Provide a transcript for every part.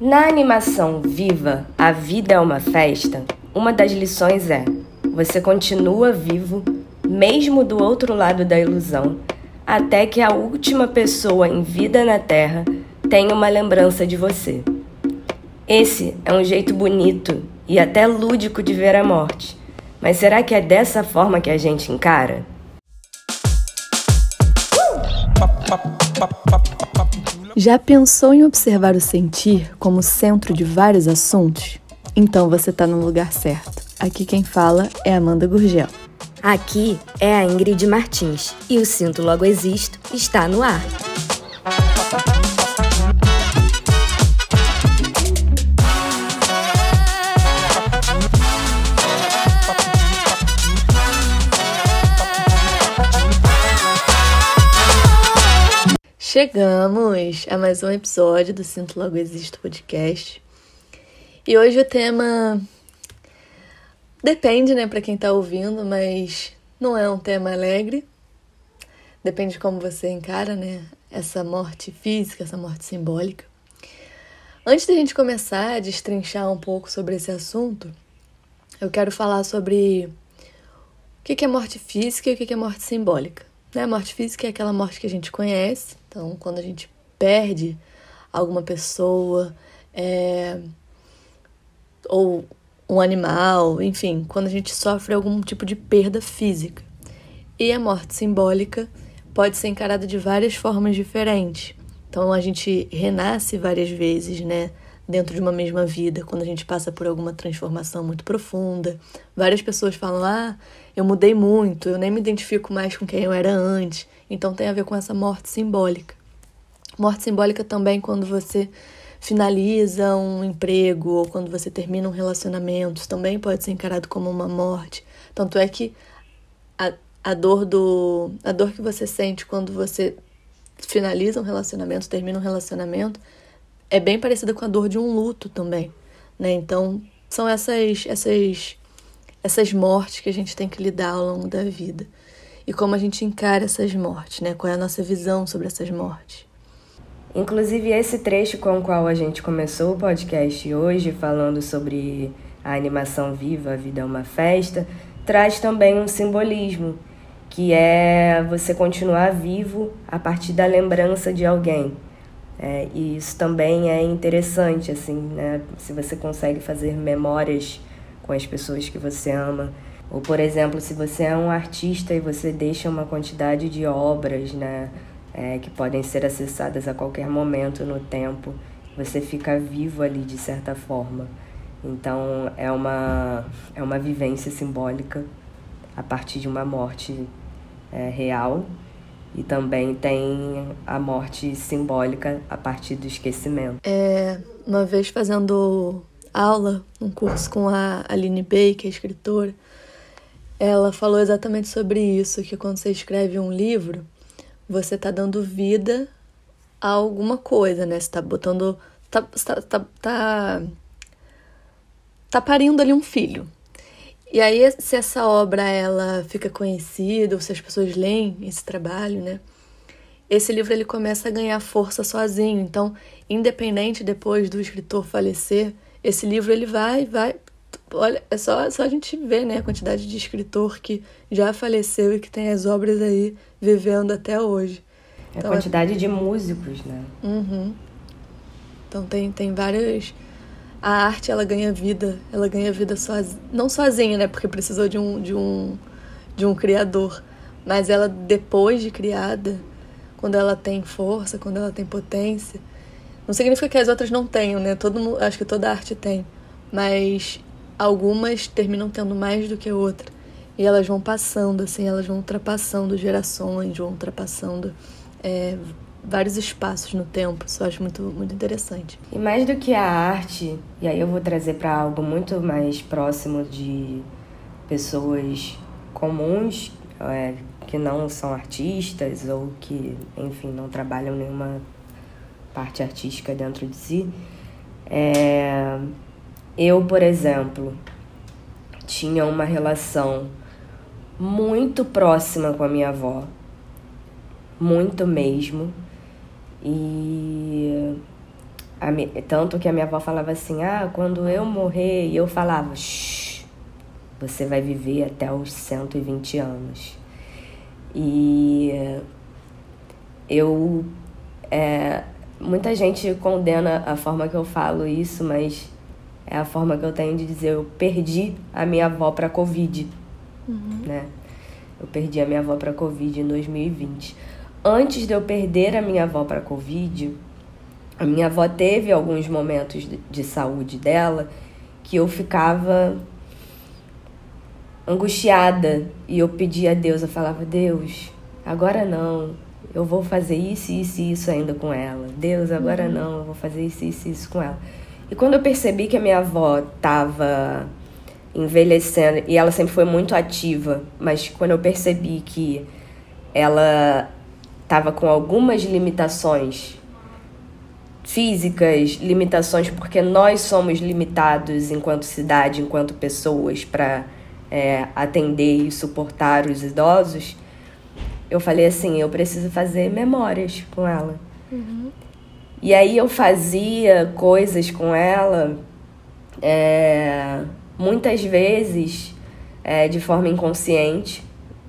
Na animação Viva, a vida é uma festa, uma das lições é: você continua vivo, mesmo do outro lado da ilusão, até que a última pessoa em vida na Terra tenha uma lembrança de você. Esse é um jeito bonito e até lúdico de ver a morte. Mas será que é dessa forma que a gente encara? Já pensou em observar o sentir como centro de vários assuntos? Então você está no lugar certo. Aqui quem fala é Amanda Gurgel. Aqui é a Ingrid Martins e o Sinto Logo Existo está no ar. Chegamos a mais um episódio do Sinto Logo Existo podcast. E hoje o tema depende, né, para quem tá ouvindo, mas não é um tema alegre. Depende de como você encara, né, essa morte física, essa morte simbólica. Antes da gente começar a destrinchar um pouco sobre esse assunto, eu quero falar sobre o que é morte física e o que é morte simbólica. Né? Morte física é aquela morte que a gente conhece, então quando a gente perde alguma pessoa, é, ou um animal, enfim, quando a gente sofre algum tipo de perda física. E a morte simbólica pode ser encarada de várias formas diferentes. Então a gente renasce várias vezes, né? Dentro de uma mesma vida, quando a gente passa por alguma transformação muito profunda. Várias pessoas falam: ah, eu mudei muito, eu nem me identifico mais com quem eu era antes. Então tem a ver com essa morte simbólica. Morte simbólica também quando você finaliza um emprego ou quando você termina um relacionamento, também pode ser encarado como uma morte. Tanto é que a, a dor do a dor que você sente quando você finaliza um relacionamento, termina um relacionamento, é bem parecida com a dor de um luto também, né? Então, são essas essas essas mortes que a gente tem que lidar ao longo da vida. E como a gente encara essas mortes, né? Qual é a nossa visão sobre essas mortes? Inclusive, esse trecho com o qual a gente começou o podcast hoje, falando sobre a animação viva, a vida é uma festa, traz também um simbolismo, que é você continuar vivo a partir da lembrança de alguém. É, e isso também é interessante, assim, né? Se você consegue fazer memórias com as pessoas que você ama. Ou, por exemplo, se você é um artista e você deixa uma quantidade de obras, né? é, que podem ser acessadas a qualquer momento no tempo. Você fica vivo ali de certa forma. Então é uma, é uma vivência simbólica a partir de uma morte é, real e também tem a morte simbólica a partir do esquecimento. É, uma vez fazendo aula, um curso com a Aline Bey, que é escritora, ela falou exatamente sobre isso, que quando você escreve um livro, você tá dando vida a alguma coisa, né? Você tá botando. Tá, tá, tá, tá, tá parindo ali um filho. E aí, se essa obra ela fica conhecida, ou se as pessoas leem esse trabalho, né? Esse livro ele começa a ganhar força sozinho. Então, independente depois do escritor falecer, esse livro ele vai, vai. Olha, é só, só a gente ver, né, a quantidade de escritor que já faleceu e que tem as obras aí vivendo até hoje. A então, quantidade é... de músicos, né? Uhum. Então tem, tem várias. A arte ela ganha vida, ela ganha vida sozinha, não sozinha, né? Porque precisou de um, de um, de um criador, mas ela depois de criada, quando ela tem força, quando ela tem potência, não significa que as outras não tenham, né? Todo acho que toda arte tem, mas algumas terminam tendo mais do que outra. E elas vão passando, assim, elas vão ultrapassando gerações, vão ultrapassando é, vários espaços no tempo. Isso eu acho muito, muito interessante. E mais do que a arte, e aí eu vou trazer para algo muito mais próximo de pessoas comuns, é, que não são artistas ou que, enfim, não trabalham nenhuma parte artística dentro de si. É, eu, por exemplo, tinha uma relação muito próxima com a minha avó. Muito mesmo. E tanto que a minha avó falava assim: ah, quando eu morrer, e eu falava: shh, você vai viver até os 120 anos. E eu. É, muita gente condena a forma que eu falo isso, mas é a forma que eu tenho de dizer: eu perdi a minha avó para Covid. Uhum. Né? Eu perdi a minha avó para Covid em 2020. Antes de eu perder a minha avó para Covid, a minha avó teve alguns momentos de, de saúde dela que eu ficava angustiada e eu pedia a Deus, eu falava: Deus, agora não, eu vou fazer isso, isso e isso ainda com ela. Deus, agora uhum. não, eu vou fazer isso, isso e isso com ela. E quando eu percebi que a minha avó estava envelhecendo, e ela sempre foi muito ativa, mas quando eu percebi que ela estava com algumas limitações físicas, limitações porque nós somos limitados enquanto cidade, enquanto pessoas, para é, atender e suportar os idosos, eu falei assim: eu preciso fazer memórias com ela. Uhum. E aí eu fazia coisas com ela, é, muitas vezes é, de forma inconsciente,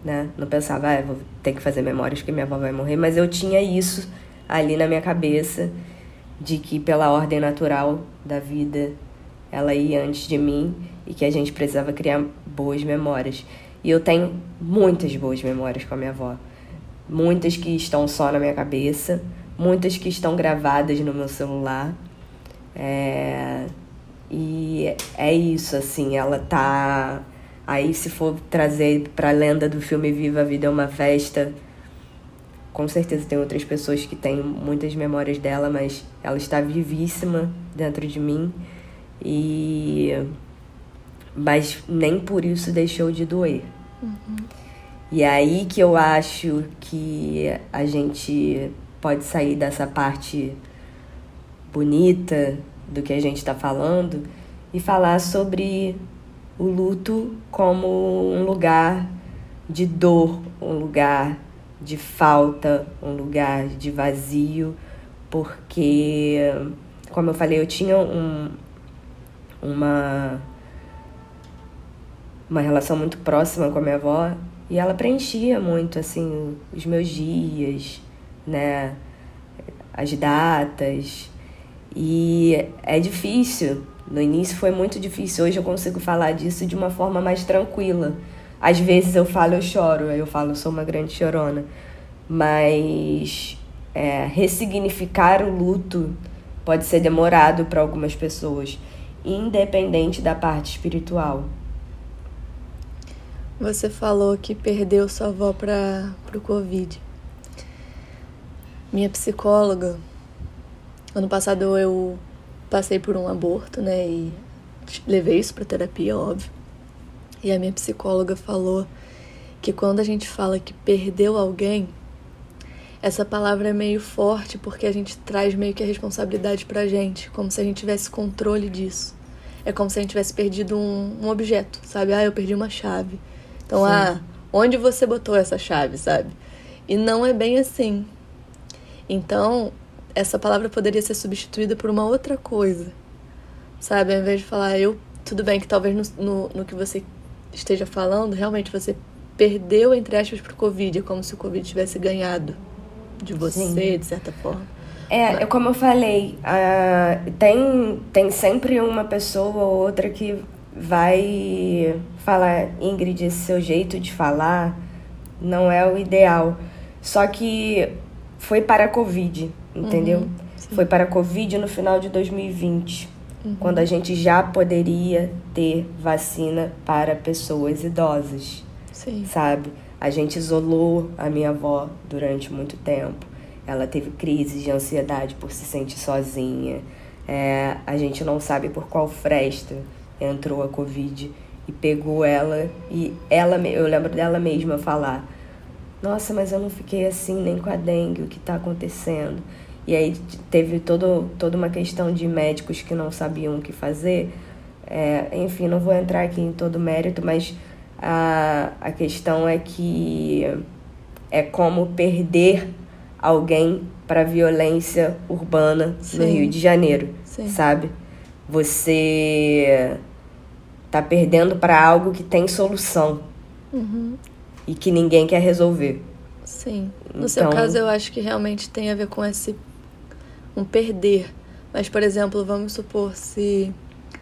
né? Não pensava, ah, vou ter que fazer memórias porque minha avó vai morrer, mas eu tinha isso ali na minha cabeça de que pela ordem natural da vida ela ia antes de mim e que a gente precisava criar boas memórias. E eu tenho muitas boas memórias com a minha avó. Muitas que estão só na minha cabeça, muitas que estão gravadas no meu celular. É... E é isso, assim, ela tá. Aí, se for trazer pra lenda do filme Viva a Vida é uma Festa, com certeza tem outras pessoas que têm muitas memórias dela, mas ela está vivíssima dentro de mim. E. Mas nem por isso deixou de doer. Uhum. E é aí que eu acho que a gente pode sair dessa parte bonita do que a gente está falando e falar sobre o luto como um lugar de dor, um lugar de falta, um lugar de vazio, porque, como eu falei, eu tinha um, uma, uma relação muito próxima com a minha avó e ela preenchia muito, assim, os meus dias, né? As datas. E é difícil. No início foi muito difícil. Hoje eu consigo falar disso de uma forma mais tranquila. Às vezes eu falo, eu choro. Eu falo, eu sou uma grande chorona. Mas é, ressignificar o luto pode ser demorado para algumas pessoas, independente da parte espiritual. Você falou que perdeu sua avó para o Covid. Minha psicóloga, ano passado eu passei por um aborto, né? E levei isso para terapia, óbvio. E a minha psicóloga falou que quando a gente fala que perdeu alguém, essa palavra é meio forte porque a gente traz meio que a responsabilidade pra gente, como se a gente tivesse controle disso. É como se a gente tivesse perdido um, um objeto, sabe? Ah, eu perdi uma chave. Então, Sim. ah, onde você botou essa chave, sabe? E não é bem assim. Então, essa palavra poderia ser substituída por uma outra coisa, sabe? Ao invés de falar, eu. Tudo bem que talvez no, no, no que você esteja falando, realmente você perdeu, entre aspas, pro Covid. É como se o Covid tivesse ganhado de você, Sim. de certa forma. É, Mas... como eu falei, uh, tem, tem sempre uma pessoa ou outra que vai falar, Ingrid, esse seu jeito de falar não é o ideal. Só que foi para a Covid, entendeu? Uhum, foi para a Covid no final de 2020, uhum. quando a gente já poderia ter vacina para pessoas idosas, Sim. sabe? A gente isolou a minha avó durante muito tempo. Ela teve crises de ansiedade por se sentir sozinha. É, a gente não sabe por qual fresta entrou a Covid e pegou ela. E ela, eu lembro dela mesma falar nossa, mas eu não fiquei assim nem com a dengue, o que está acontecendo? E aí teve todo, toda uma questão de médicos que não sabiam o que fazer. É, enfim, não vou entrar aqui em todo o mérito, mas a, a questão é que é como perder alguém para violência urbana Sim. no Rio de Janeiro, Sim. sabe? Você tá perdendo para algo que tem solução uhum. e que ninguém quer resolver. Sim. No então... seu caso, eu acho que realmente tem a ver com esse um perder. Mas, por exemplo, vamos supor se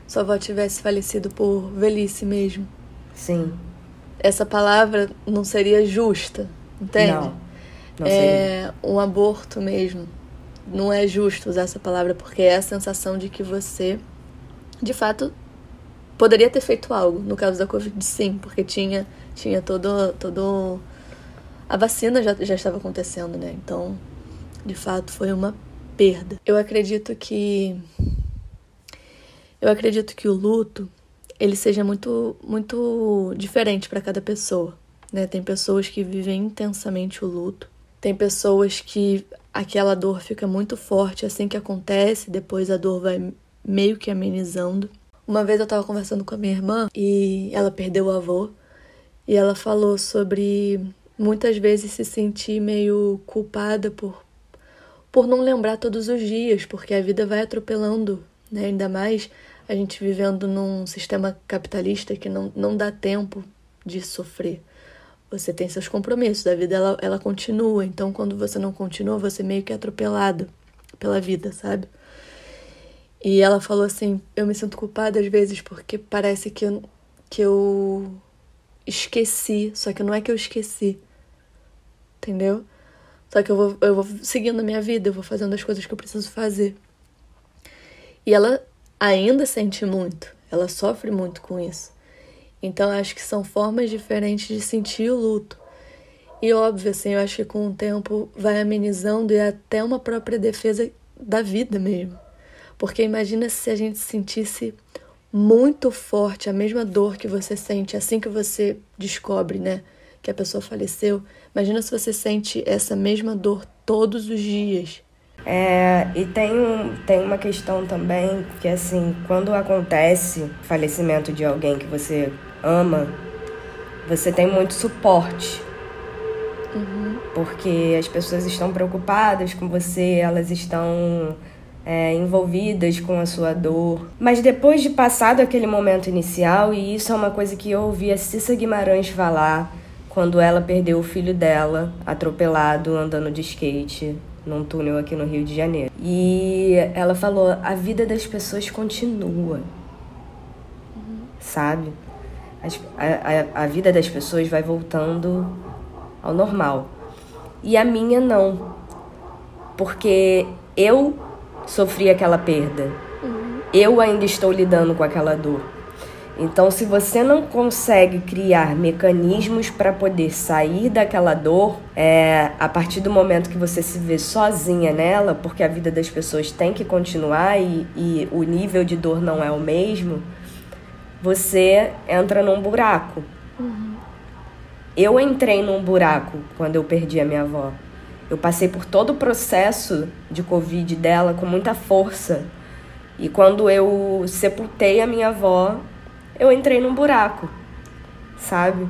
sua avó tivesse falecido por velhice mesmo. Sim. Essa palavra não seria justa, entende? Não. não é um aborto mesmo. Não é justo usar essa palavra porque é a sensação de que você, de fato, poderia ter feito algo. No caso da Covid, sim, porque tinha, tinha todo, todo. A vacina já, já estava acontecendo, né? Então, de fato, foi uma perda. Eu acredito que eu acredito que o luto ele seja muito muito diferente para cada pessoa, né? Tem pessoas que vivem intensamente o luto, tem pessoas que aquela dor fica muito forte assim que acontece, depois a dor vai meio que amenizando. Uma vez eu estava conversando com a minha irmã e ela perdeu o avô e ela falou sobre muitas vezes se sentir meio culpada por por não lembrar todos os dias, porque a vida vai atropelando, né? Ainda mais a gente vivendo num sistema capitalista que não, não dá tempo de sofrer. Você tem seus compromissos, a vida ela, ela continua, então quando você não continua, você meio que é atropelado pela vida, sabe? E ela falou assim: Eu me sinto culpada às vezes porque parece que eu, que eu esqueci, só que não é que eu esqueci, entendeu? Só que eu vou, eu vou seguindo a minha vida, eu vou fazendo as coisas que eu preciso fazer. E ela ainda sente muito, ela sofre muito com isso. Então acho que são formas diferentes de sentir o luto. E óbvio, assim, eu acho que com o tempo vai amenizando e é até uma própria defesa da vida mesmo. Porque imagina se a gente sentisse muito forte a mesma dor que você sente assim que você descobre, né, que a pessoa faleceu. Imagina se você sente essa mesma dor todos os dias. É, e tem, tem uma questão também que, assim, quando acontece falecimento de alguém que você ama, você tem muito suporte. Uhum. Porque as pessoas estão preocupadas com você, elas estão é, envolvidas com a sua dor. Mas depois de passado aquele momento inicial, e isso é uma coisa que eu ouvi a Cissa Guimarães falar quando ela perdeu o filho dela atropelado andando de skate num túnel aqui no Rio de Janeiro. E ela falou: a vida das pessoas continua, uhum. sabe? A, a, a vida das pessoas vai voltando ao normal. E a minha não. Porque eu sofri aquela perda. Uhum. Eu ainda estou lidando com aquela dor. Então, se você não consegue criar mecanismos para poder sair daquela dor, é, a partir do momento que você se vê sozinha nela, porque a vida das pessoas tem que continuar e, e o nível de dor não é o mesmo, você entra num buraco. Uhum. Eu entrei num buraco quando eu perdi a minha avó. Eu passei por todo o processo de Covid dela com muita força. E quando eu sepultei a minha avó, eu entrei num buraco, sabe?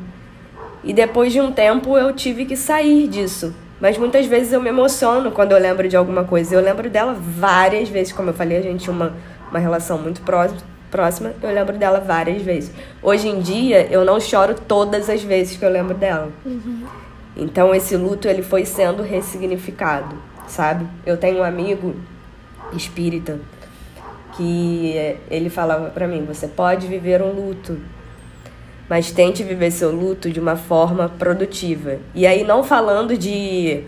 E depois de um tempo eu tive que sair disso. Mas muitas vezes eu me emociono quando eu lembro de alguma coisa. Eu lembro dela várias vezes, como eu falei, a gente tinha uma, uma relação muito próxima. Eu lembro dela várias vezes. Hoje em dia eu não choro todas as vezes que eu lembro dela. Uhum. Então esse luto ele foi sendo ressignificado, sabe? Eu tenho um amigo espírita que ele falava para mim: você pode viver um luto, mas tente viver seu luto de uma forma produtiva. E aí, não falando de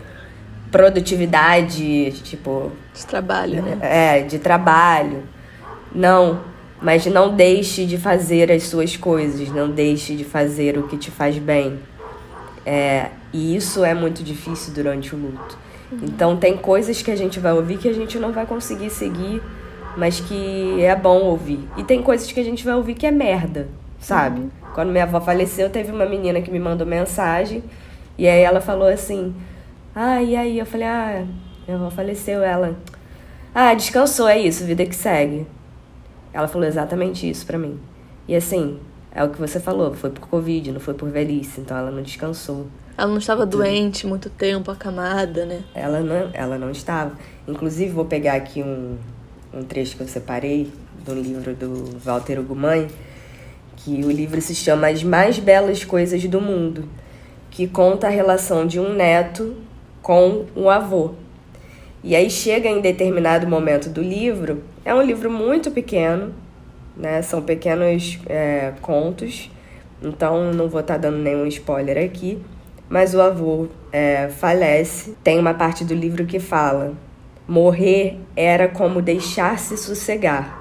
produtividade, tipo. De trabalho, né? É, de trabalho. Não, mas não deixe de fazer as suas coisas, não deixe de fazer o que te faz bem. É, e isso é muito difícil durante o luto. Uhum. Então, tem coisas que a gente vai ouvir que a gente não vai conseguir seguir mas que é bom ouvir. E tem coisas que a gente vai ouvir que é merda, sabe? Uhum. Quando minha avó faleceu, teve uma menina que me mandou mensagem e aí ela falou assim: Ah, e aí? Eu falei: Ah, minha avó faleceu. Ela: Ah, descansou, é isso, vida que segue. Ela falou exatamente isso pra mim. E assim, é o que você falou, foi por Covid, não foi por velhice, então ela não descansou. Ela não estava doente muito tempo, acamada, né? Ela não, ela não estava. Inclusive, vou pegar aqui um, um trecho que eu separei do livro do Walter Ugumãe, que o livro se chama As Mais Belas Coisas do Mundo, que conta a relação de um neto com um avô. E aí chega em determinado momento do livro, é um livro muito pequeno, né? São pequenos é, contos, então não vou estar tá dando nenhum spoiler aqui. Mas o avô é, falece. Tem uma parte do livro que fala: morrer era como deixar-se sossegar.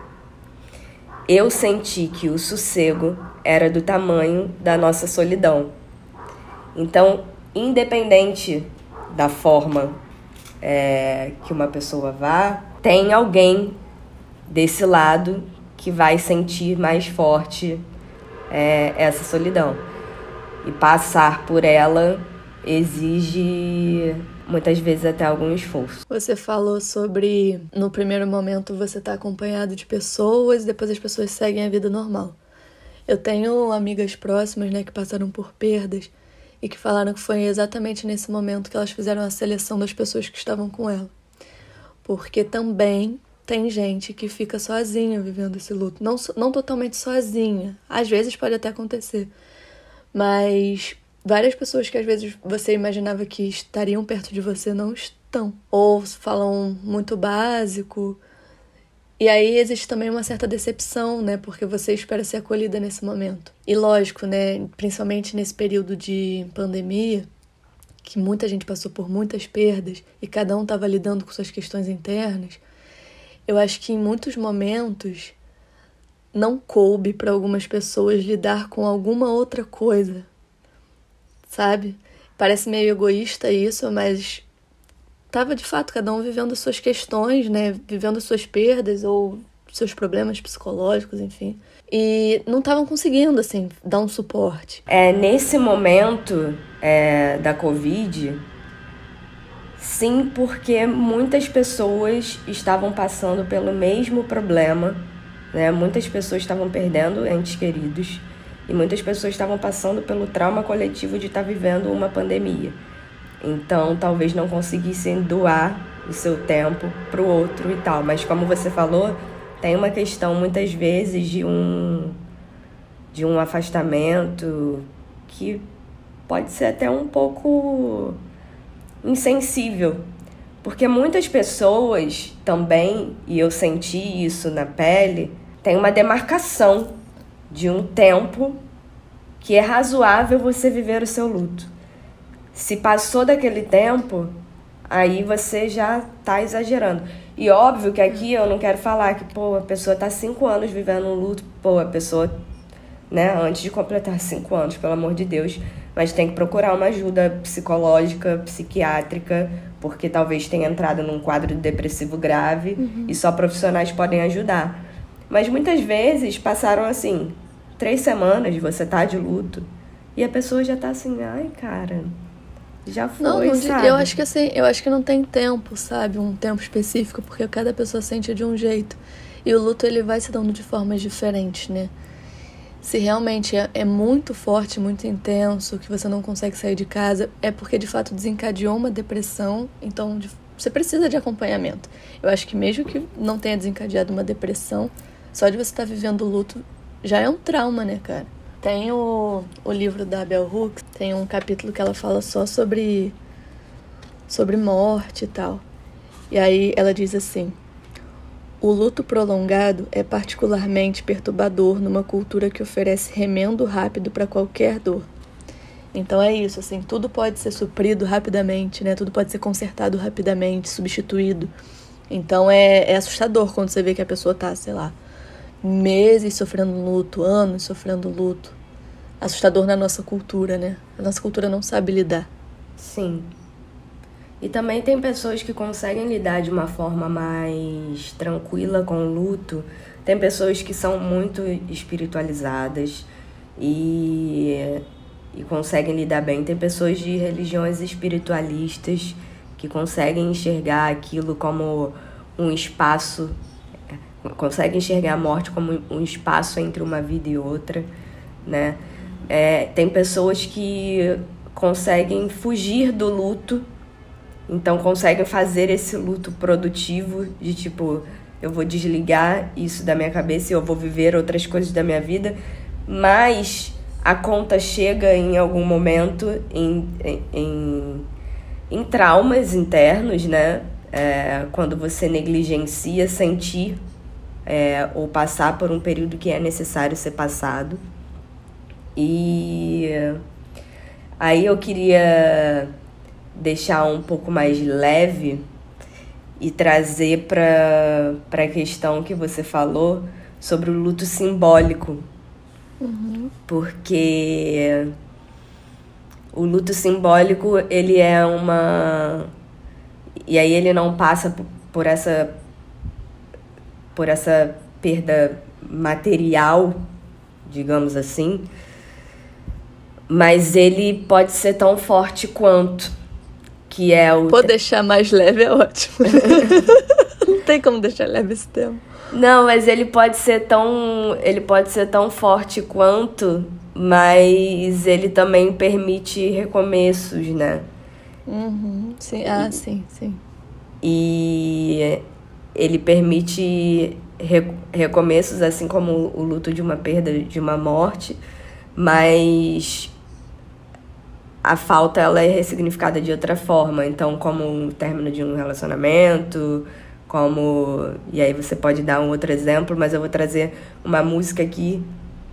Eu senti que o sossego era do tamanho da nossa solidão. Então, independente da forma é, que uma pessoa vá, tem alguém desse lado que vai sentir mais forte é, essa solidão. E passar por ela exige muitas vezes até algum esforço. Você falou sobre no primeiro momento você está acompanhado de pessoas, depois as pessoas seguem a vida normal. Eu tenho amigas próximas, né, que passaram por perdas e que falaram que foi exatamente nesse momento que elas fizeram a seleção das pessoas que estavam com ela. Porque também tem gente que fica sozinha vivendo esse luto. Não, não totalmente sozinha. Às vezes pode até acontecer. Mas várias pessoas que às vezes você imaginava que estariam perto de você não estão. Ou falam muito básico. E aí existe também uma certa decepção, né? Porque você espera ser acolhida nesse momento. E lógico, né? Principalmente nesse período de pandemia, que muita gente passou por muitas perdas e cada um estava lidando com suas questões internas eu acho que em muitos momentos não coube para algumas pessoas lidar com alguma outra coisa, sabe? Parece meio egoísta isso, mas tava de fato cada um vivendo suas questões, né? Vivendo suas perdas ou seus problemas psicológicos, enfim. E não estavam conseguindo, assim, dar um suporte. É, nesse momento é, da Covid, Sim, porque muitas pessoas estavam passando pelo mesmo problema, né? Muitas pessoas estavam perdendo entes queridos e muitas pessoas estavam passando pelo trauma coletivo de estar vivendo uma pandemia. Então, talvez não conseguissem doar o seu tempo para o outro e tal. Mas como você falou, tem uma questão muitas vezes de um de um afastamento que pode ser até um pouco insensível. Porque muitas pessoas também, e eu senti isso na pele, tem uma demarcação de um tempo que é razoável você viver o seu luto. Se passou daquele tempo, aí você já tá exagerando. E óbvio que aqui eu não quero falar que, pô, a pessoa tá cinco anos vivendo um luto, pô, a pessoa, né, antes de completar cinco anos, pelo amor de Deus, mas tem que procurar uma ajuda psicológica, psiquiátrica, porque talvez tenha entrado num quadro depressivo grave uhum. e só profissionais podem ajudar. Mas muitas vezes passaram assim, três semanas você tá de luto e a pessoa já tá assim, ai cara, já foi, não, não, sabe? Eu acho que assim, eu acho que não tem tempo, sabe? Um tempo específico, porque cada pessoa sente de um jeito. E o luto ele vai se dando de formas diferentes, né? Se realmente é, é muito forte, muito intenso, que você não consegue sair de casa, é porque de fato desencadeou uma depressão, então de, você precisa de acompanhamento. Eu acho que mesmo que não tenha desencadeado uma depressão, só de você estar tá vivendo o luto já é um trauma, né, cara? Tem o, o livro da Bell Hooks, tem um capítulo que ela fala só sobre sobre morte e tal. E aí ela diz assim: o luto prolongado é particularmente perturbador numa cultura que oferece remendo rápido para qualquer dor. Então é isso, assim, tudo pode ser suprido rapidamente, né? Tudo pode ser consertado rapidamente, substituído. Então é, é assustador quando você vê que a pessoa tá, sei lá, meses sofrendo luto, anos sofrendo luto. Assustador na nossa cultura, né? A nossa cultura não sabe lidar. Sim, e também tem pessoas que conseguem lidar de uma forma mais tranquila com o luto. Tem pessoas que são muito espiritualizadas e, e conseguem lidar bem. Tem pessoas de religiões espiritualistas que conseguem enxergar aquilo como um espaço, conseguem enxergar a morte como um espaço entre uma vida e outra, né? É, tem pessoas que conseguem fugir do luto, então conseguem fazer esse luto produtivo de tipo, eu vou desligar isso da minha cabeça e eu vou viver outras coisas da minha vida, mas a conta chega em algum momento em, em, em traumas internos, né? É, quando você negligencia sentir é, ou passar por um período que é necessário ser passado. E aí eu queria deixar um pouco mais leve e trazer para a questão que você falou sobre o luto simbólico. Uhum. Porque o luto simbólico, ele é uma... E aí ele não passa por essa por essa perda material, digamos assim, mas ele pode ser tão forte quanto que é o Pode deixar mais leve é ótimo. Não tem como deixar leve esse tema. Não, mas ele pode ser tão ele pode ser tão forte quanto, mas ele também permite recomeços, né? Uhum, sim, ah, sim, sim. E ele permite recomeços, assim como o luto de uma perda, de uma morte, mas a falta ela é ressignificada de outra forma. Então, como o término de um relacionamento, como. E aí você pode dar um outro exemplo, mas eu vou trazer uma música aqui,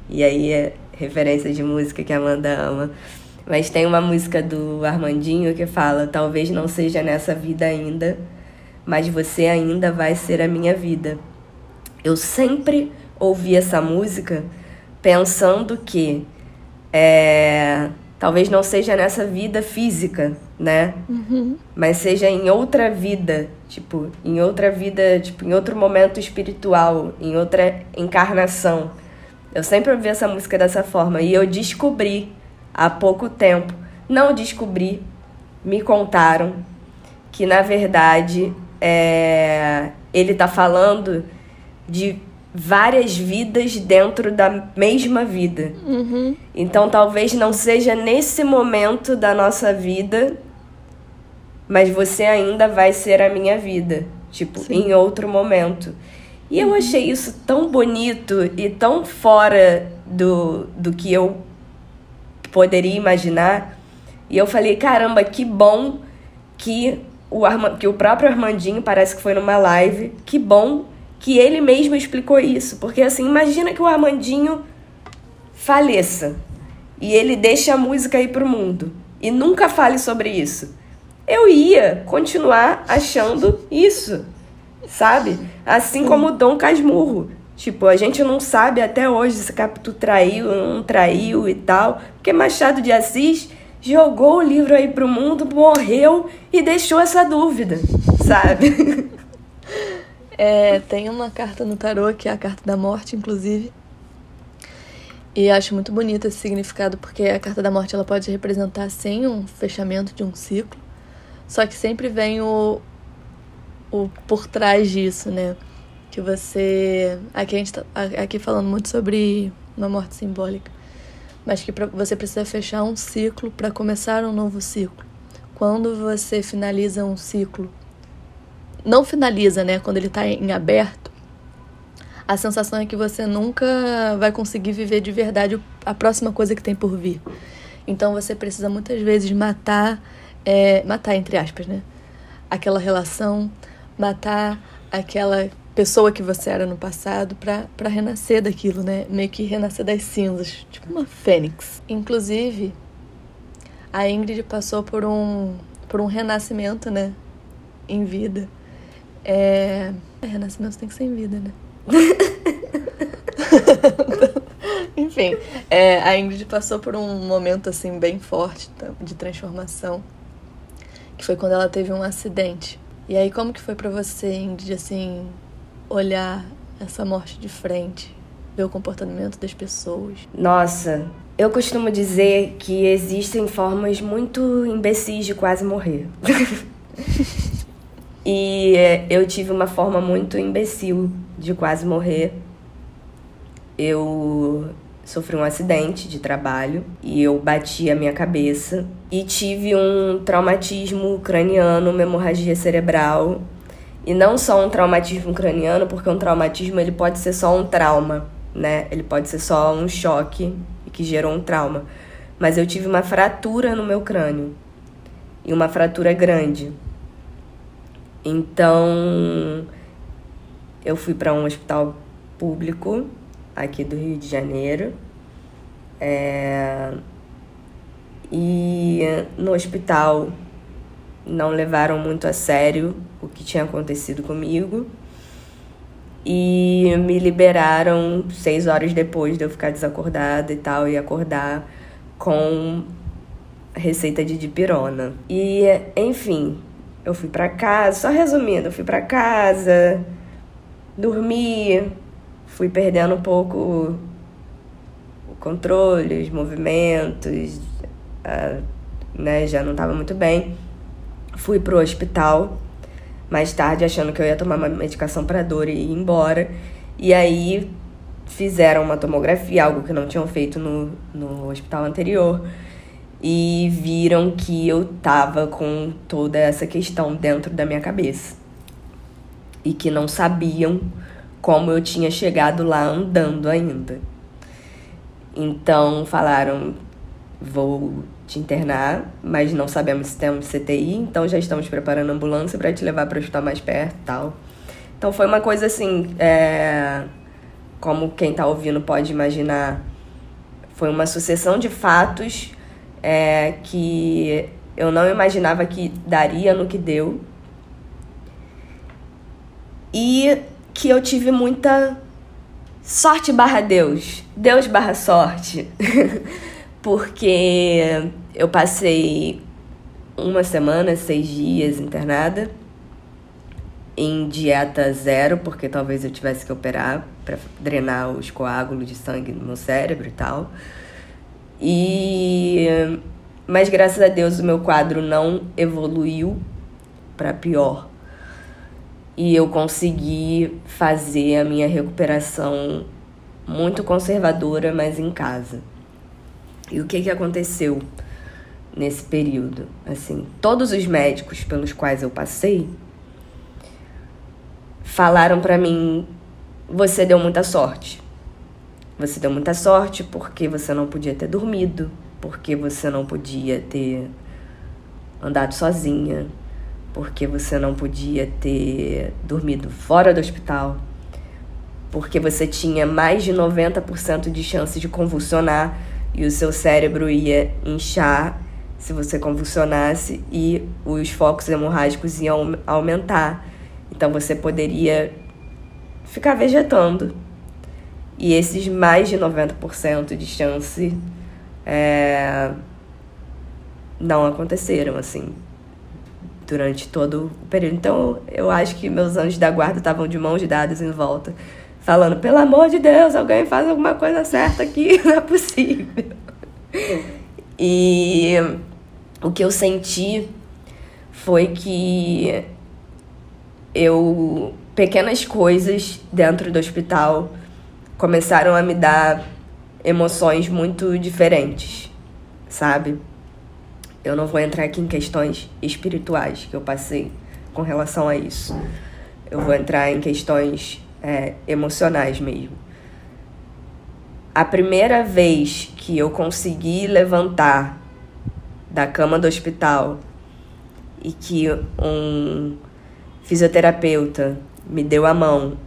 e aí é referência de música que a Amanda ama. Mas tem uma música do Armandinho que fala: Talvez não seja nessa vida ainda mas você ainda vai ser a minha vida. Eu sempre ouvi essa música pensando que é, talvez não seja nessa vida física, né? Uhum. Mas seja em outra vida, tipo, em outra vida, tipo, em outro momento espiritual, em outra encarnação. Eu sempre ouvi essa música dessa forma e eu descobri há pouco tempo, não descobri, me contaram que na verdade é, ele está falando de várias vidas dentro da mesma vida. Uhum. Então talvez não seja nesse momento da nossa vida, mas você ainda vai ser a minha vida, tipo, Sim. em outro momento. E eu achei isso tão bonito e tão fora do, do que eu poderia imaginar. E eu falei, caramba, que bom que o Arma, que o próprio Armandinho parece que foi numa live. Que bom que ele mesmo explicou isso. Porque assim, imagina que o Armandinho faleça e ele deixa a música aí pro mundo e nunca fale sobre isso. Eu ia continuar achando isso, sabe? Assim como o Dom Casmurro. Tipo, a gente não sabe até hoje se Capitu traiu ou não traiu e tal. Porque Machado de Assis jogou o livro aí pro mundo, morreu e deixou essa dúvida, sabe? É, tem uma carta no tarô que é a carta da morte, inclusive. E acho muito bonito esse significado porque a carta da morte ela pode representar sim um fechamento de um ciclo, só que sempre vem o, o por trás disso, né? Que você. Aqui a gente tá aqui falando muito sobre uma morte simbólica mas que você precisa fechar um ciclo para começar um novo ciclo. Quando você finaliza um ciclo, não finaliza, né? Quando ele está em aberto, a sensação é que você nunca vai conseguir viver de verdade a próxima coisa que tem por vir. Então você precisa muitas vezes matar, é, matar entre aspas, né? Aquela relação, matar aquela pessoa que você era no passado para renascer daquilo, né? Meio que renascer das cinzas, tipo uma fênix. Inclusive, a Ingrid passou por um por um renascimento, né? Em vida. É... renascimento tem que ser em vida, né? Enfim, é, a Ingrid passou por um momento assim bem forte de transformação, que foi quando ela teve um acidente. E aí como que foi para você, Ingrid, assim, olhar essa morte de frente, ver o comportamento das pessoas. Nossa, eu costumo dizer que existem formas muito imbecis de quase morrer. e é, eu tive uma forma muito imbecil de quase morrer. Eu sofri um acidente de trabalho e eu bati a minha cabeça e tive um traumatismo craniano, uma hemorragia cerebral. E não só um traumatismo craniano, porque um traumatismo ele pode ser só um trauma, né? Ele pode ser só um choque que gerou um trauma. Mas eu tive uma fratura no meu crânio. E uma fratura grande. Então, eu fui para um hospital público aqui do Rio de Janeiro. É... E no hospital não levaram muito a sério o que tinha acontecido comigo. E me liberaram seis horas depois de eu ficar desacordada e tal, e acordar com receita de dipirona. E, enfim, eu fui para casa, só resumindo, eu fui para casa, dormi, fui perdendo um pouco o controle, os movimentos, né, já não estava muito bem. Fui pro hospital mais tarde, achando que eu ia tomar uma medicação para dor e ir embora. E aí fizeram uma tomografia, algo que não tinham feito no, no hospital anterior, e viram que eu tava com toda essa questão dentro da minha cabeça. E que não sabiam como eu tinha chegado lá andando ainda. Então falaram: vou te internar, mas não sabemos se temos CTI, então já estamos preparando a ambulância para te levar para o hospital mais perto tal. Então foi uma coisa assim, é, como quem está ouvindo pode imaginar, foi uma sucessão de fatos é, que eu não imaginava que daria no que deu. E que eu tive muita sorte barra Deus. Deus barra sorte. Porque eu passei uma semana, seis dias internada, em dieta zero, porque talvez eu tivesse que operar para drenar os coágulos de sangue no meu cérebro e tal. E mas graças a Deus o meu quadro não evoluiu para pior e eu consegui fazer a minha recuperação muito conservadora, mas em casa. E o que que aconteceu nesse período? Assim, todos os médicos pelos quais eu passei falaram para mim: "Você deu muita sorte. Você deu muita sorte porque você não podia ter dormido, porque você não podia ter andado sozinha, porque você não podia ter dormido fora do hospital, porque você tinha mais de 90% de chance de convulsionar e o seu cérebro ia inchar se você convulsionasse e os focos hemorrágicos iam aumentar. Então você poderia ficar vegetando. E esses mais de 90% de chance é, não aconteceram, assim durante todo o período. Então, eu acho que meus anjos da guarda estavam de mãos dadas em volta, falando: pelo amor de Deus, alguém faz alguma coisa certa aqui, não é possível. E o que eu senti foi que eu pequenas coisas dentro do hospital começaram a me dar emoções muito diferentes, sabe? Eu não vou entrar aqui em questões espirituais que eu passei com relação a isso. Eu vou entrar em questões é, emocionais mesmo. A primeira vez que eu consegui levantar da cama do hospital e que um fisioterapeuta me deu a mão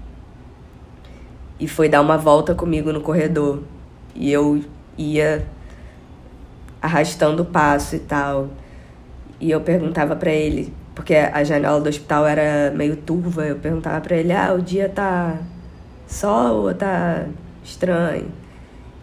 e foi dar uma volta comigo no corredor e eu ia arrastando o passo e tal. E eu perguntava para ele, porque a janela do hospital era meio turva, eu perguntava para ele: "Ah, o dia tá sol ou tá estranho?"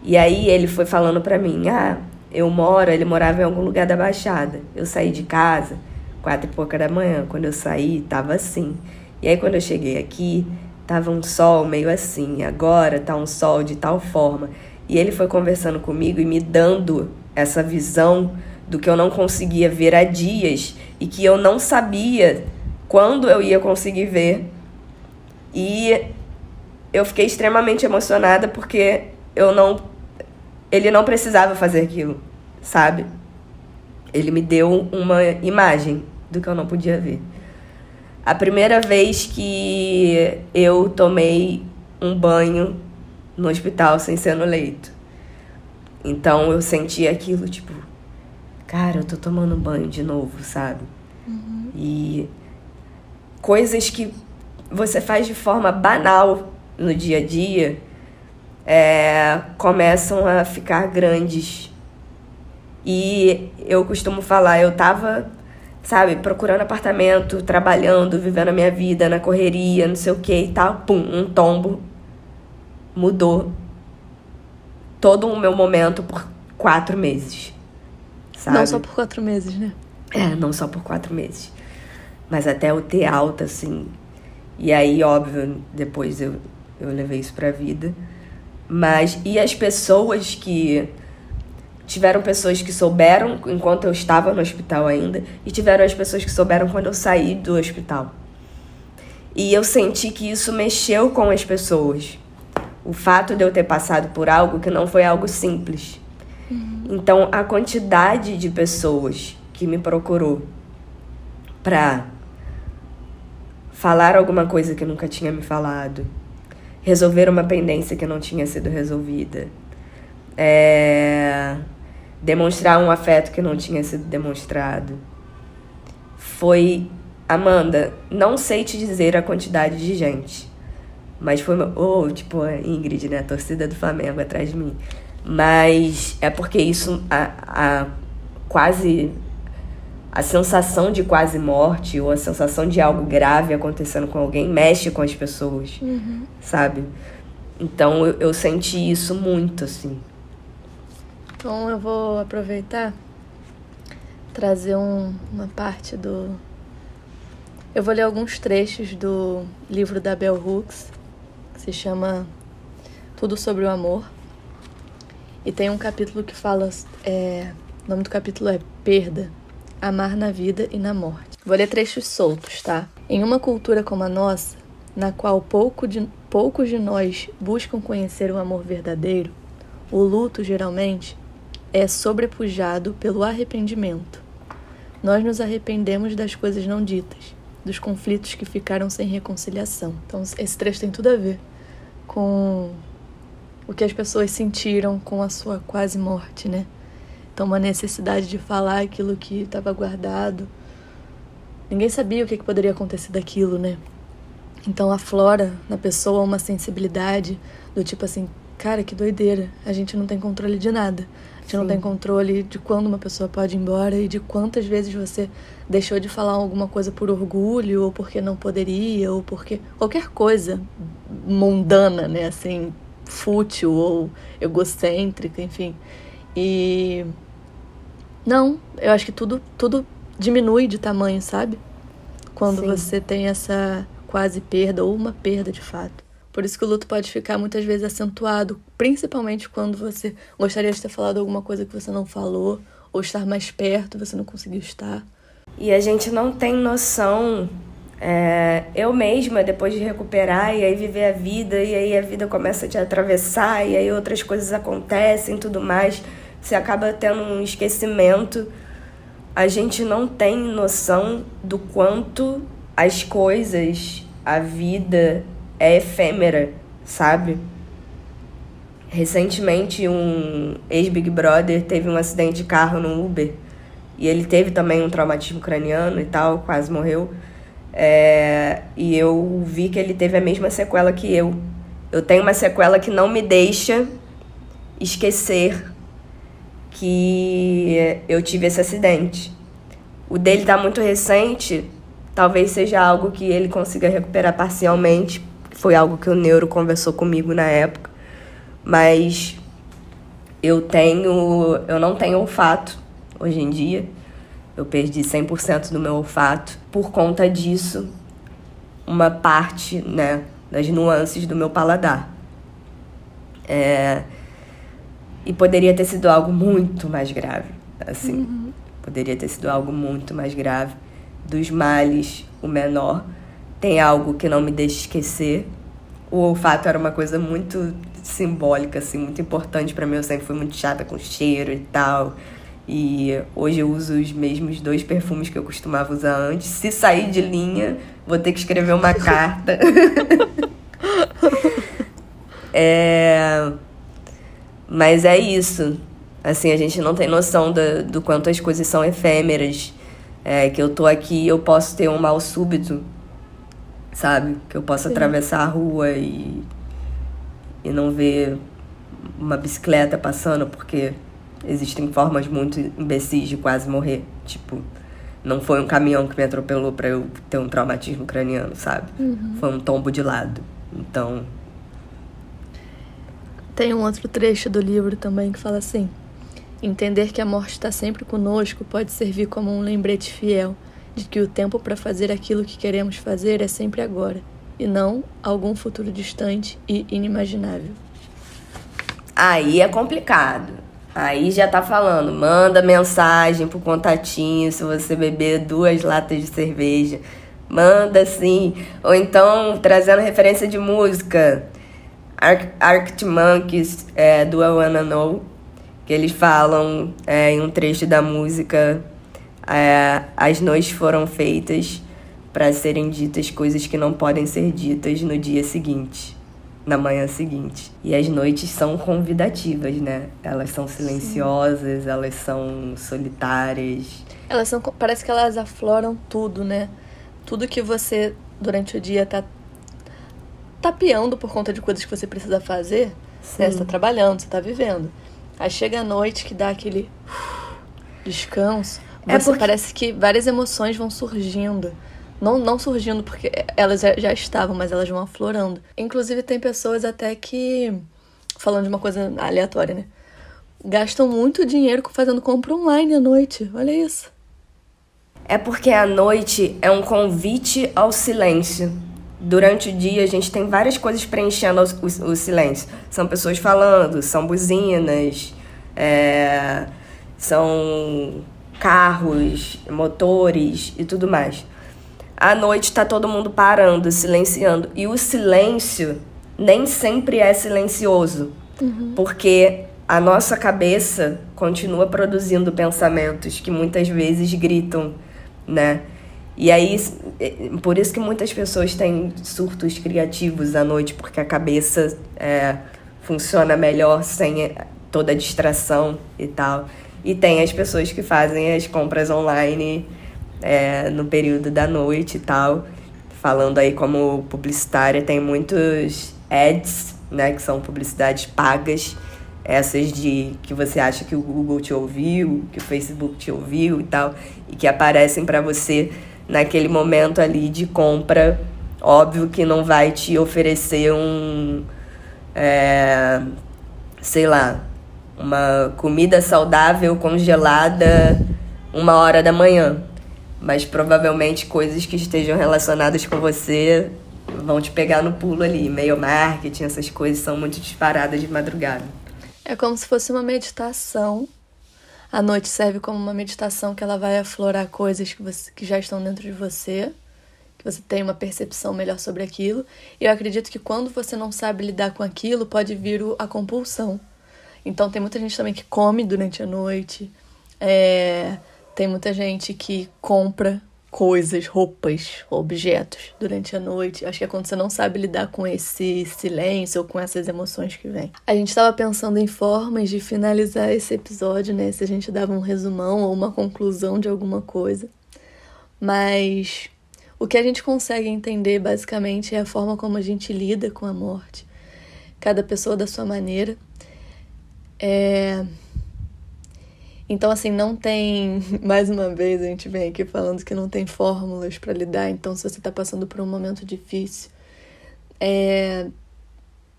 E aí ele foi falando para mim: "Ah, eu moro, ele morava em algum lugar da Baixada. Eu saí de casa quatro e pouca da manhã. Quando eu saí, tava assim. E aí quando eu cheguei aqui, tava um sol meio assim. Agora tá um sol de tal forma. E ele foi conversando comigo e me dando essa visão do que eu não conseguia ver há dias e que eu não sabia quando eu ia conseguir ver. E eu fiquei extremamente emocionada porque eu não ele não precisava fazer aquilo, sabe? Ele me deu uma imagem do que eu não podia ver. A primeira vez que eu tomei um banho no hospital sem ser no leito. Então eu senti aquilo, tipo, cara, eu tô tomando banho de novo, sabe? Uhum. E coisas que você faz de forma banal no dia a dia é, começam a ficar grandes. E eu costumo falar, eu tava, sabe, procurando apartamento, trabalhando, vivendo a minha vida na correria, não sei o que e tal. Pum, um tombo mudou todo o meu momento por quatro meses. Sabe? Não só por quatro meses, né? É, não só por quatro meses. Mas até eu ter alta, assim. E aí, óbvio, depois eu, eu levei isso pra vida. Mas, e as pessoas que. Tiveram pessoas que souberam enquanto eu estava no hospital ainda, e tiveram as pessoas que souberam quando eu saí do hospital. E eu senti que isso mexeu com as pessoas. O fato de eu ter passado por algo que não foi algo simples. Então, a quantidade de pessoas que me procurou pra falar alguma coisa que nunca tinha me falado, resolver uma pendência que não tinha sido resolvida, é, demonstrar um afeto que não tinha sido demonstrado. Foi, Amanda, não sei te dizer a quantidade de gente, mas foi, oh, tipo, a Ingrid, né, a torcida do Flamengo atrás de mim. Mas é porque isso, a, a quase a sensação de quase morte ou a sensação de algo grave acontecendo com alguém mexe com as pessoas, uhum. sabe? Então eu, eu senti isso muito, assim. Então eu vou aproveitar trazer um, uma parte do. Eu vou ler alguns trechos do livro da Bell Hooks, que se chama Tudo sobre o Amor. E tem um capítulo que fala. É, o nome do capítulo é Perda amar na vida e na morte. Vou ler trechos soltos, tá? Em uma cultura como a nossa, na qual pouco de, poucos de nós buscam conhecer o amor verdadeiro, o luto geralmente é sobrepujado pelo arrependimento. Nós nos arrependemos das coisas não ditas, dos conflitos que ficaram sem reconciliação. Então, esse trecho tem tudo a ver com o que as pessoas sentiram com a sua quase morte, né? Então, uma necessidade de falar aquilo que estava guardado. Ninguém sabia o que, que poderia acontecer daquilo, né? Então, aflora na pessoa uma sensibilidade do tipo assim: cara, que doideira, a gente não tem controle de nada. A gente Sim. não tem controle de quando uma pessoa pode ir embora e de quantas vezes você deixou de falar alguma coisa por orgulho, ou porque não poderia, ou porque. qualquer coisa mundana, né? Assim, fútil ou egocêntrica, enfim. E não, eu acho que tudo, tudo diminui de tamanho, sabe? Quando Sim. você tem essa quase perda ou uma perda de fato. Por isso que o luto pode ficar muitas vezes acentuado, principalmente quando você gostaria de ter falado alguma coisa que você não falou, ou estar mais perto, você não conseguiu estar. E a gente não tem noção. É, eu mesma, depois de recuperar e aí viver a vida, e aí a vida começa a te atravessar, e aí outras coisas acontecem tudo mais você acaba tendo um esquecimento. A gente não tem noção do quanto as coisas, a vida é efêmera, sabe? Recentemente, um ex-Big Brother teve um acidente de carro no Uber. E ele teve também um traumatismo craniano e tal, quase morreu. É, e eu vi que ele teve a mesma sequela que eu. Eu tenho uma sequela que não me deixa esquecer que eu tive esse acidente. O dele tá muito recente, talvez seja algo que ele consiga recuperar parcialmente. Foi algo que o neuro conversou comigo na época. Mas eu tenho, eu não tenho olfato hoje em dia. Eu perdi 100% do meu olfato por conta disso. Uma parte, né, das nuances do meu paladar. É, e poderia ter sido algo muito mais grave, assim. Uhum. Poderia ter sido algo muito mais grave. Dos males, o menor. Tem algo que não me deixa esquecer. O olfato era uma coisa muito simbólica, assim, muito importante para mim. Eu sempre fui muito chata com cheiro e tal. E hoje eu uso os mesmos dois perfumes que eu costumava usar antes. Se sair de linha, vou ter que escrever uma carta. é... Mas é isso. Assim, a gente não tem noção do, do quanto as coisas são efêmeras. É, que eu tô aqui eu posso ter um mal súbito, sabe? Que eu posso Sim. atravessar a rua e, e não ver uma bicicleta passando porque existem formas muito imbecis de quase morrer. Tipo, não foi um caminhão que me atropelou para eu ter um traumatismo craniano, sabe? Uhum. Foi um tombo de lado. Então. Tem um outro trecho do livro também que fala assim: Entender que a morte está sempre conosco pode servir como um lembrete fiel de que o tempo para fazer aquilo que queremos fazer é sempre agora, e não algum futuro distante e inimaginável. Aí é complicado. Aí já tá falando, manda mensagem pro contatinho se você beber duas latas de cerveja. Manda sim. Ou então, trazendo referência de música. Arc Arctic Monkeys, é, do I Wanna Know. Que eles falam é, em um trecho da música. É, As noites foram feitas para serem ditas coisas que não podem ser ditas no dia seguinte na manhã seguinte. E as noites são convidativas, né? Elas são silenciosas, Sim. elas são solitárias. Elas são. Parece que elas afloram tudo, né? Tudo que você, durante o dia, tá tapeando por conta de coisas que você precisa fazer. Sim. Né? Você tá trabalhando, você tá vivendo. Aí chega a noite que dá aquele descanso. É porque... parece que várias emoções vão surgindo. Não, não surgindo porque elas já estavam, mas elas vão aflorando. Inclusive, tem pessoas até que, falando de uma coisa aleatória, né? Gastam muito dinheiro fazendo compra online à noite. Olha isso. É porque a noite é um convite ao silêncio. Durante o dia, a gente tem várias coisas preenchendo o, o, o silêncio. São pessoas falando, são buzinas, é, são carros, motores e tudo mais à noite tá todo mundo parando, silenciando. E o silêncio nem sempre é silencioso, uhum. porque a nossa cabeça continua produzindo pensamentos que muitas vezes gritam, né? E aí, por isso que muitas pessoas têm surtos criativos à noite, porque a cabeça é, funciona melhor sem toda a distração e tal. E tem as pessoas que fazem as compras online é, no período da noite e tal. Falando aí como publicitária, tem muitos ads, né, que são publicidades pagas, essas de que você acha que o Google te ouviu, que o Facebook te ouviu e tal, e que aparecem para você naquele momento ali de compra. Óbvio que não vai te oferecer um, é, sei lá, uma comida saudável congelada uma hora da manhã mas provavelmente coisas que estejam relacionadas com você vão te pegar no pulo ali. E-mail marketing, essas coisas são muito disparadas de madrugada. É como se fosse uma meditação. A noite serve como uma meditação que ela vai aflorar coisas que, você, que já estão dentro de você, que você tem uma percepção melhor sobre aquilo. E eu acredito que quando você não sabe lidar com aquilo, pode vir a compulsão. Então tem muita gente também que come durante a noite. É, tem muita gente que compra coisas, roupas, objetos durante a noite. Acho que é quando você não sabe lidar com esse silêncio ou com essas emoções que vêm. A gente estava pensando em formas de finalizar esse episódio, né? Se a gente dava um resumão ou uma conclusão de alguma coisa. Mas o que a gente consegue entender basicamente é a forma como a gente lida com a morte. Cada pessoa da sua maneira. É então, assim, não tem. Mais uma vez, a gente vem aqui falando que não tem fórmulas para lidar. Então, se você está passando por um momento difícil, é...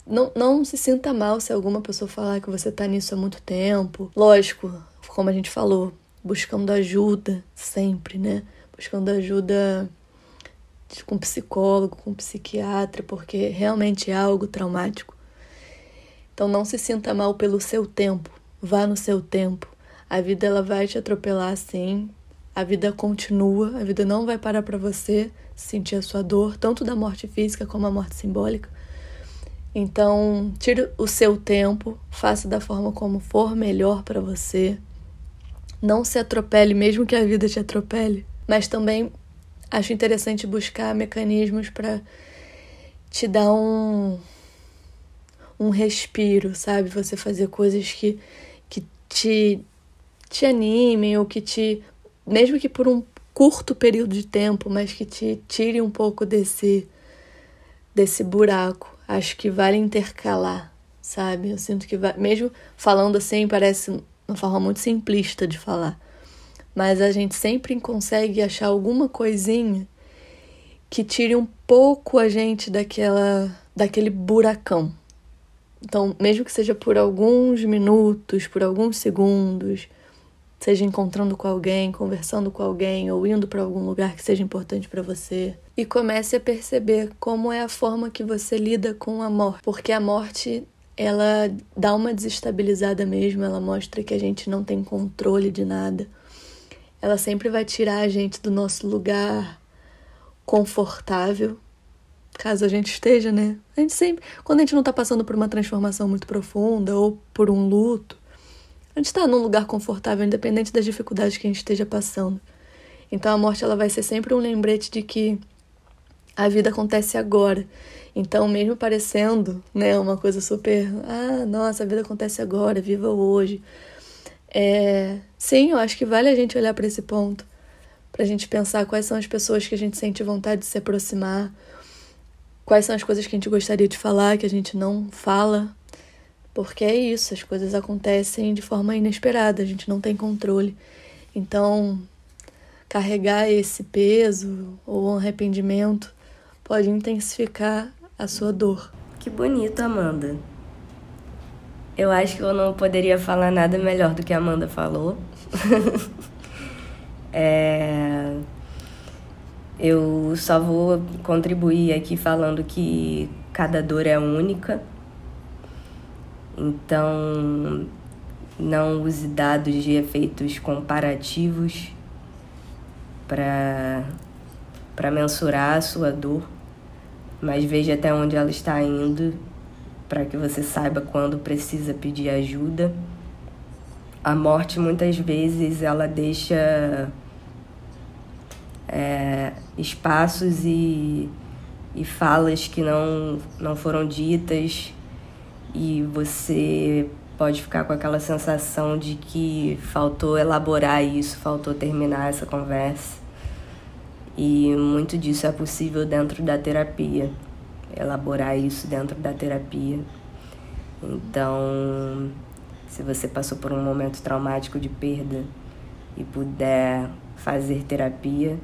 não, não se sinta mal se alguma pessoa falar que você está nisso há muito tempo. Lógico, como a gente falou, buscando ajuda sempre, né? Buscando ajuda com psicólogo, com psiquiatra, porque realmente é algo traumático. Então, não se sinta mal pelo seu tempo. Vá no seu tempo a vida ela vai te atropelar sim. A vida continua, a vida não vai parar para você sentir a sua dor, tanto da morte física como a morte simbólica. Então, tire o seu tempo, faça da forma como for melhor para você. Não se atropele, mesmo que a vida te atropele. Mas também acho interessante buscar mecanismos para te dar um um respiro, sabe? Você fazer coisas que, que te, te animem ou que te. Mesmo que por um curto período de tempo, mas que te tire um pouco desse, desse buraco. Acho que vale intercalar, sabe? Eu sinto que vai, mesmo falando assim, parece uma forma muito simplista de falar. Mas a gente sempre consegue achar alguma coisinha que tire um pouco a gente daquela daquele buracão, então, mesmo que seja por alguns minutos, por alguns segundos, seja encontrando com alguém, conversando com alguém ou indo para algum lugar que seja importante para você, e comece a perceber como é a forma que você lida com a morte, porque a morte ela dá uma desestabilizada mesmo, ela mostra que a gente não tem controle de nada. Ela sempre vai tirar a gente do nosso lugar confortável caso a gente esteja, né? A gente sempre, quando a gente não tá passando por uma transformação muito profunda ou por um luto, a gente tá num lugar confortável, independente das dificuldades que a gente esteja passando. Então a morte ela vai ser sempre um lembrete de que a vida acontece agora. Então, mesmo parecendo, né, uma coisa super, ah, nossa, a vida acontece agora, viva hoje. É, sim, eu acho que vale a gente olhar para esse ponto, para a gente pensar quais são as pessoas que a gente sente vontade de se aproximar, quais são as coisas que a gente gostaria de falar, que a gente não fala. Porque é isso, as coisas acontecem de forma inesperada, a gente não tem controle. Então, carregar esse peso ou arrependimento pode intensificar a sua dor. Que bonito, Amanda. Eu acho que eu não poderia falar nada melhor do que a Amanda falou. é... Eu só vou contribuir aqui falando que cada dor é única. Então, não use dados de efeitos comparativos para mensurar a sua dor, mas veja até onde ela está indo para que você saiba quando precisa pedir ajuda. A morte muitas vezes ela deixa é, espaços e, e falas que não, não foram ditas e você pode ficar com aquela sensação de que faltou elaborar isso, faltou terminar essa conversa. E muito disso é possível dentro da terapia, elaborar isso dentro da terapia. Então, se você passou por um momento traumático de perda e puder fazer terapia,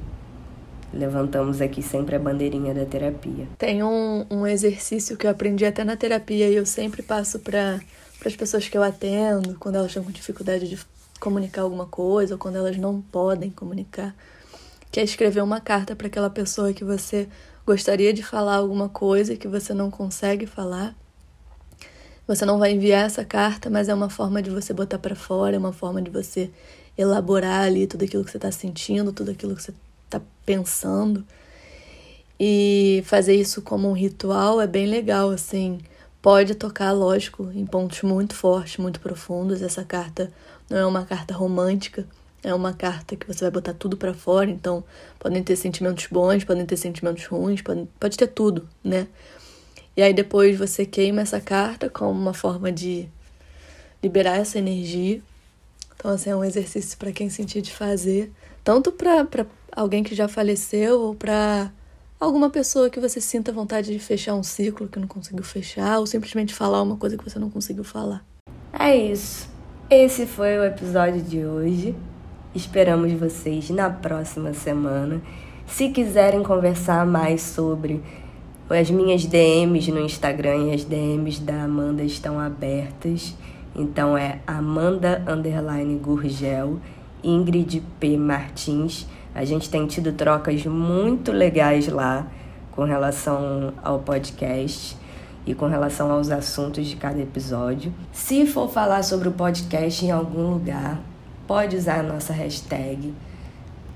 levantamos aqui sempre a bandeirinha da terapia. Tem um, um exercício que eu aprendi até na terapia e eu sempre passo para as pessoas que eu atendo, quando elas estão com dificuldade de comunicar alguma coisa ou quando elas não podem comunicar, que é escrever uma carta para aquela pessoa que você gostaria de falar alguma coisa que você não consegue falar. Você não vai enviar essa carta, mas é uma forma de você botar para fora, é uma forma de você elaborar ali tudo aquilo que você está sentindo, tudo aquilo que você tá pensando. E fazer isso como um ritual é bem legal, assim. Pode tocar, lógico, em pontos muito fortes, muito profundos. Essa carta não é uma carta romântica, é uma carta que você vai botar tudo para fora. Então, podem ter sentimentos bons, podem ter sentimentos ruins, pode, pode ter tudo, né? E aí depois você queima essa carta como uma forma de liberar essa energia. Então, assim, é um exercício para quem sentir de fazer, tanto para alguém que já faleceu ou para alguma pessoa que você sinta vontade de fechar um ciclo que não conseguiu fechar ou simplesmente falar uma coisa que você não conseguiu falar. É isso. Esse foi o episódio de hoje. Esperamos vocês na próxima semana. Se quiserem conversar mais sobre as minhas DMs no Instagram e as DMs da Amanda estão abertas. Então é Amanda Gurgel, Ingrid P. Martins. A gente tem tido trocas muito legais lá com relação ao podcast e com relação aos assuntos de cada episódio. Se for falar sobre o podcast em algum lugar, pode usar a nossa hashtag,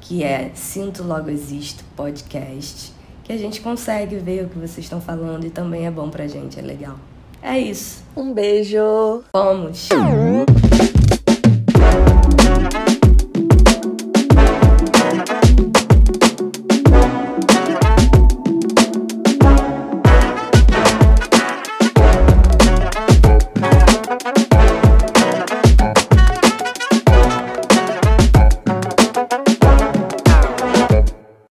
que é Sinto Logo Existo Podcast, que a gente consegue ver o que vocês estão falando e também é bom pra gente, é legal. É isso. Um beijo. Vamos.